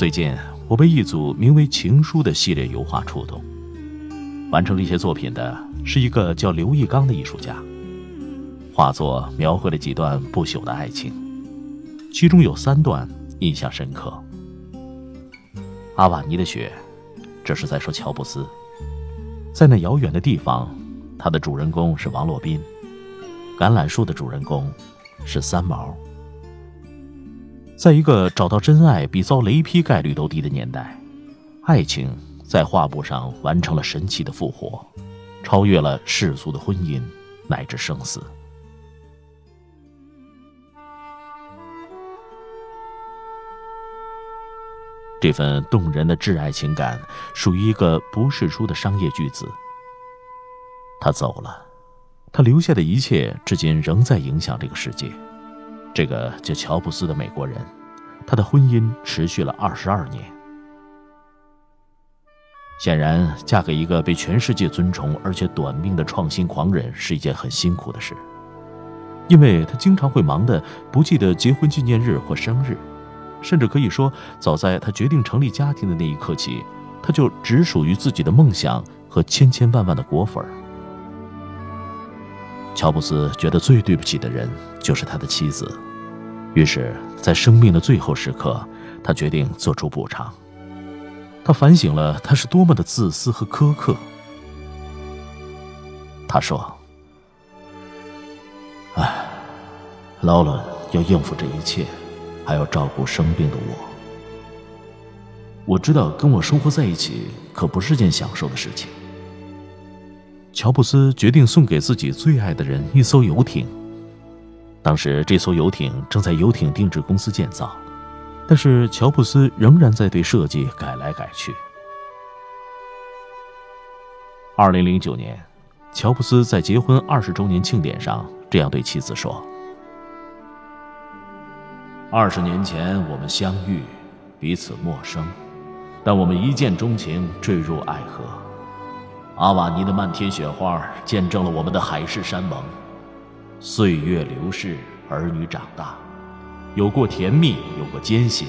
最近，我被一组名为《情书》的系列油画触动。完成这些作品的是一个叫刘义刚的艺术家。画作描绘了几段不朽的爱情，其中有三段印象深刻。阿瓦尼的雪，这是在说乔布斯。在那遥远的地方，他的主人公是王洛宾。橄榄树的主人公是三毛。在一个找到真爱比遭雷劈概率都低的年代，爱情在画布上完成了神奇的复活，超越了世俗的婚姻乃至生死。这份动人的挚爱情感属于一个不世出的商业巨子。他走了，他留下的一切至今仍在影响这个世界。这个叫乔布斯的美国人，他的婚姻持续了二十二年。显然，嫁给一个被全世界尊崇而且短命的创新狂人是一件很辛苦的事，因为他经常会忙得不记得结婚纪念日或生日，甚至可以说，早在他决定成立家庭的那一刻起，他就只属于自己的梦想和千千万万的果粉。乔布斯觉得最对不起的人就是他的妻子，于是，在生命的最后时刻，他决定做出补偿。他反省了他是多么的自私和苛刻。他说：“哎，劳伦要应付这一切，还要照顾生病的我。我知道跟我生活在一起可不是件享受的事情。”乔布斯决定送给自己最爱的人一艘游艇。当时，这艘游艇正在游艇定制公司建造，但是乔布斯仍然在对设计改来改去。二零零九年，乔布斯在结婚二十周年庆典上这样对妻子说：“二十年前我们相遇，彼此陌生，但我们一见钟情，坠入爱河。”阿瓦尼的漫天雪花见证了我们的海誓山盟。岁月流逝，儿女长大，有过甜蜜，有过艰辛，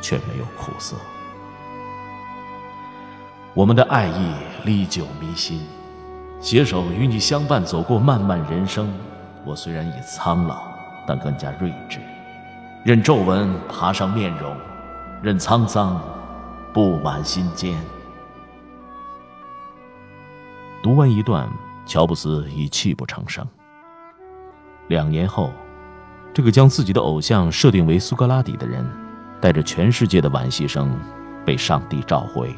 却没有苦涩。我们的爱意历久弥新，携手与你相伴走过漫漫人生。我虽然已苍老，但更加睿智。任皱纹爬上面容，任沧桑布满心间。读完一段，乔布斯已泣不成声。两年后，这个将自己的偶像设定为苏格拉底的人，带着全世界的惋惜声，被上帝召回，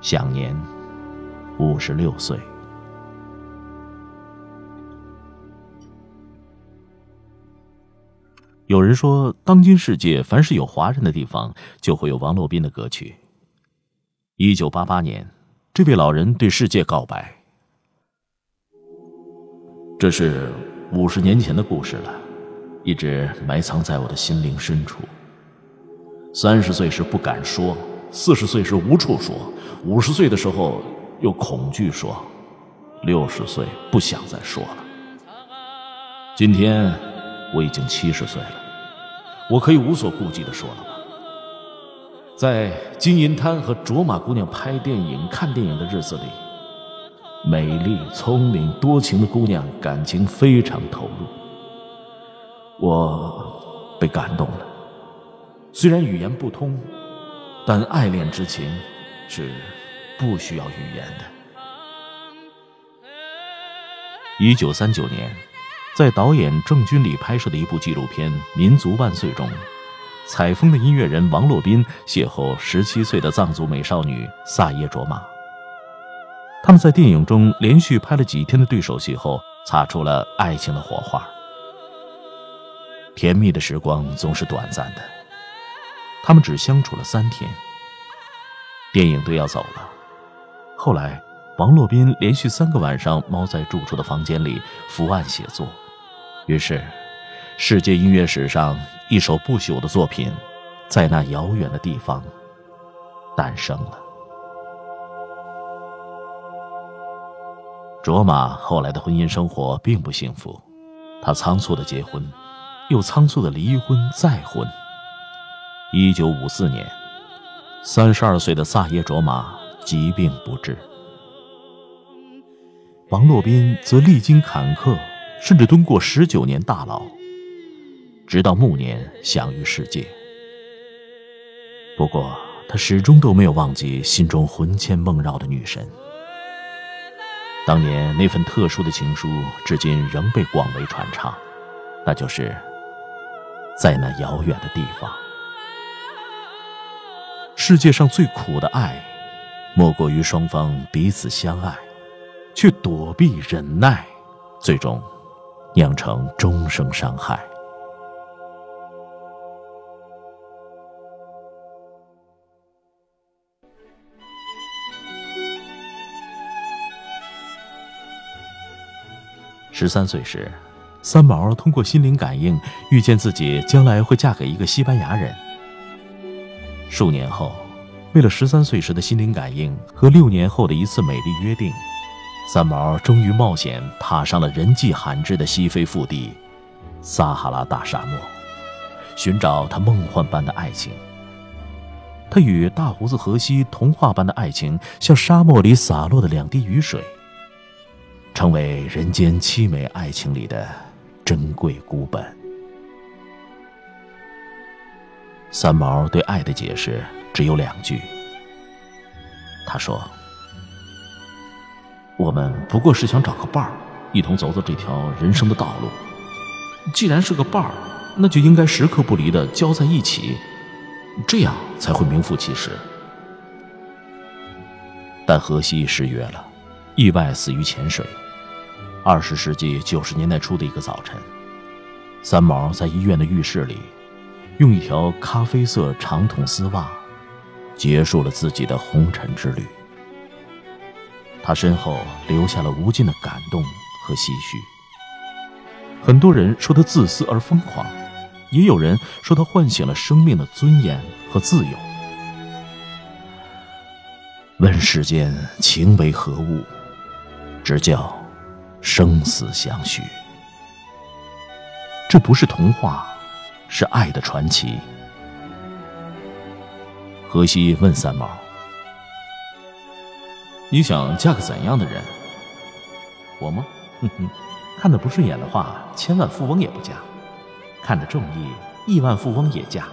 享年五十六岁。有人说，当今世界凡是有华人的地方，就会有王洛宾的歌曲。一九八八年。这位老人对世界告白：“这是五十年前的故事了，一直埋藏在我的心灵深处。三十岁时不敢说，四十岁时无处说，五十岁的时候又恐惧说，六十岁不想再说了。今天我已经七十岁了，我可以无所顾忌的说了吧。”在金银滩和卓玛姑娘拍电影、看电影的日子里，美丽、聪明、多情的姑娘感情非常投入，我被感动了。虽然语言不通，但爱恋之情是不需要语言的。一九三九年，在导演郑君里拍摄的一部纪录片《民族万岁》中。采风的音乐人王洛宾邂逅十七岁的藏族美少女萨耶卓玛。他们在电影中连续拍了几天的对手戏后，擦出了爱情的火花。甜蜜的时光总是短暂的，他们只相处了三天。电影队要走了，后来王洛宾连续三个晚上猫在住处的房间里伏案写作，于是，世界音乐史上一首不朽的作品，在那遥远的地方诞生了。卓玛后来的婚姻生活并不幸福，她仓促的结婚，又仓促的离婚再婚。一九五四年。三十二岁的萨耶卓玛疾病不治，王洛宾则历经坎坷，甚至蹲过十九年大牢，直到暮年享誉世界。不过，他始终都没有忘记心中魂牵梦绕的女神。当年那份特殊的情书，至今仍被广为传唱，那就是在那遥远的地方。世界上最苦的爱，莫过于双方彼此相爱，却躲避忍耐，最终酿成终生伤害。十三岁时，三毛通过心灵感应，遇见自己将来会嫁给一个西班牙人。数年后，为了十三岁时的心灵感应和六年后的一次美丽约定，三毛终于冒险踏上了人迹罕至的西非腹地——撒哈拉大沙漠，寻找他梦幻般的爱情。他与大胡子荷西童话般的爱情，像沙漠里洒落的两滴雨水，成为人间凄美爱情里的珍贵孤本。三毛对爱的解释只有两句。他说：“我们不过是想找个伴儿，一同走走这条人生的道路。既然是个伴儿，那就应该时刻不离的交在一起，这样才会名副其实。”但荷西失约了，意外死于潜水。二十世纪九十年代初的一个早晨，三毛在医院的浴室里。用一条咖啡色长筒丝袜，结束了自己的红尘之旅。他身后留下了无尽的感动和唏嘘。很多人说他自私而疯狂，也有人说他唤醒了生命的尊严和自由。问世间情为何物，只叫生死相许。这不是童话。是爱的传奇。荷西问三毛：“你想嫁个怎样的人？”我吗？哼哼，看得不顺眼的话，千万富翁也不嫁；看得中意，亿万富翁也嫁。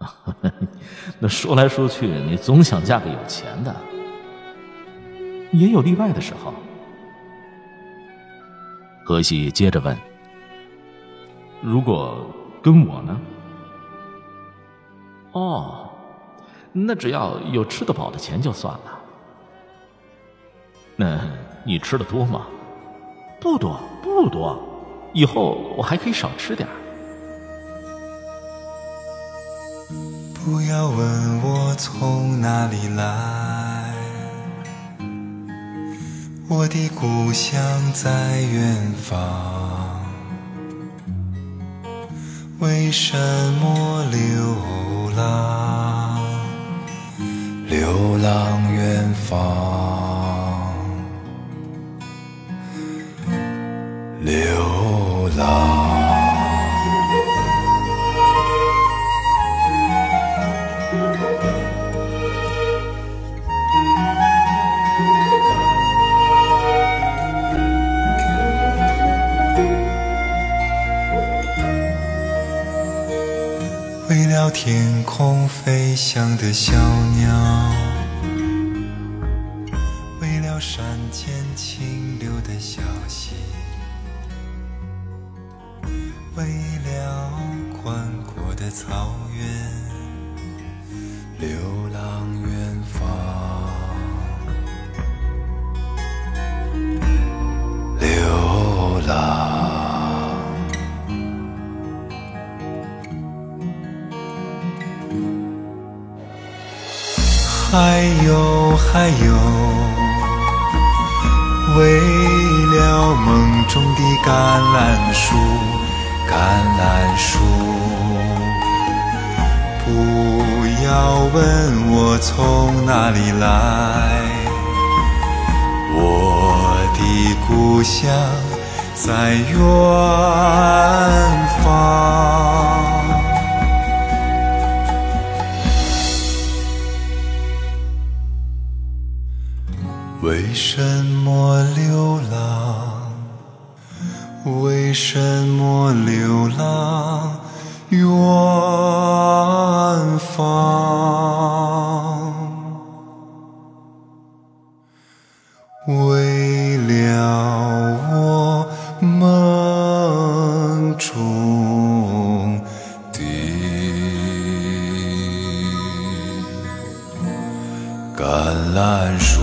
那说来说去，你总想嫁个有钱的，也有例外的时候。荷西接着问：“如果……”跟我呢？哦，那只要有吃得饱的钱就算了。那你吃的多吗？不多，不多。以后我还可以少吃点不要问我从哪里来，我的故乡在远方。为什么流浪？流浪远方，流浪。天空飞翔的小鸟，为了山间清流的小溪，为了宽阔的草原，流浪还有还有，为了梦中的橄榄树，橄榄树。不要问我从哪里来，我的故乡在远方。为什么流浪？为什么流浪远方？橄榄树。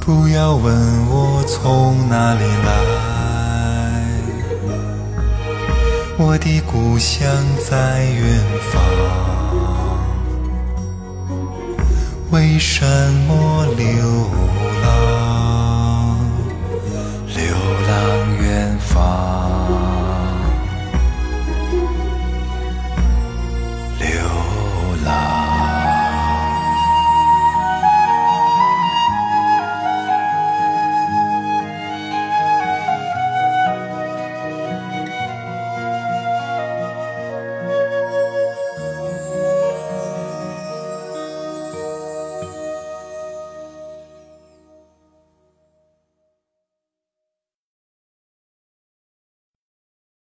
不要问我从哪里来，我的故乡在远方。为什么流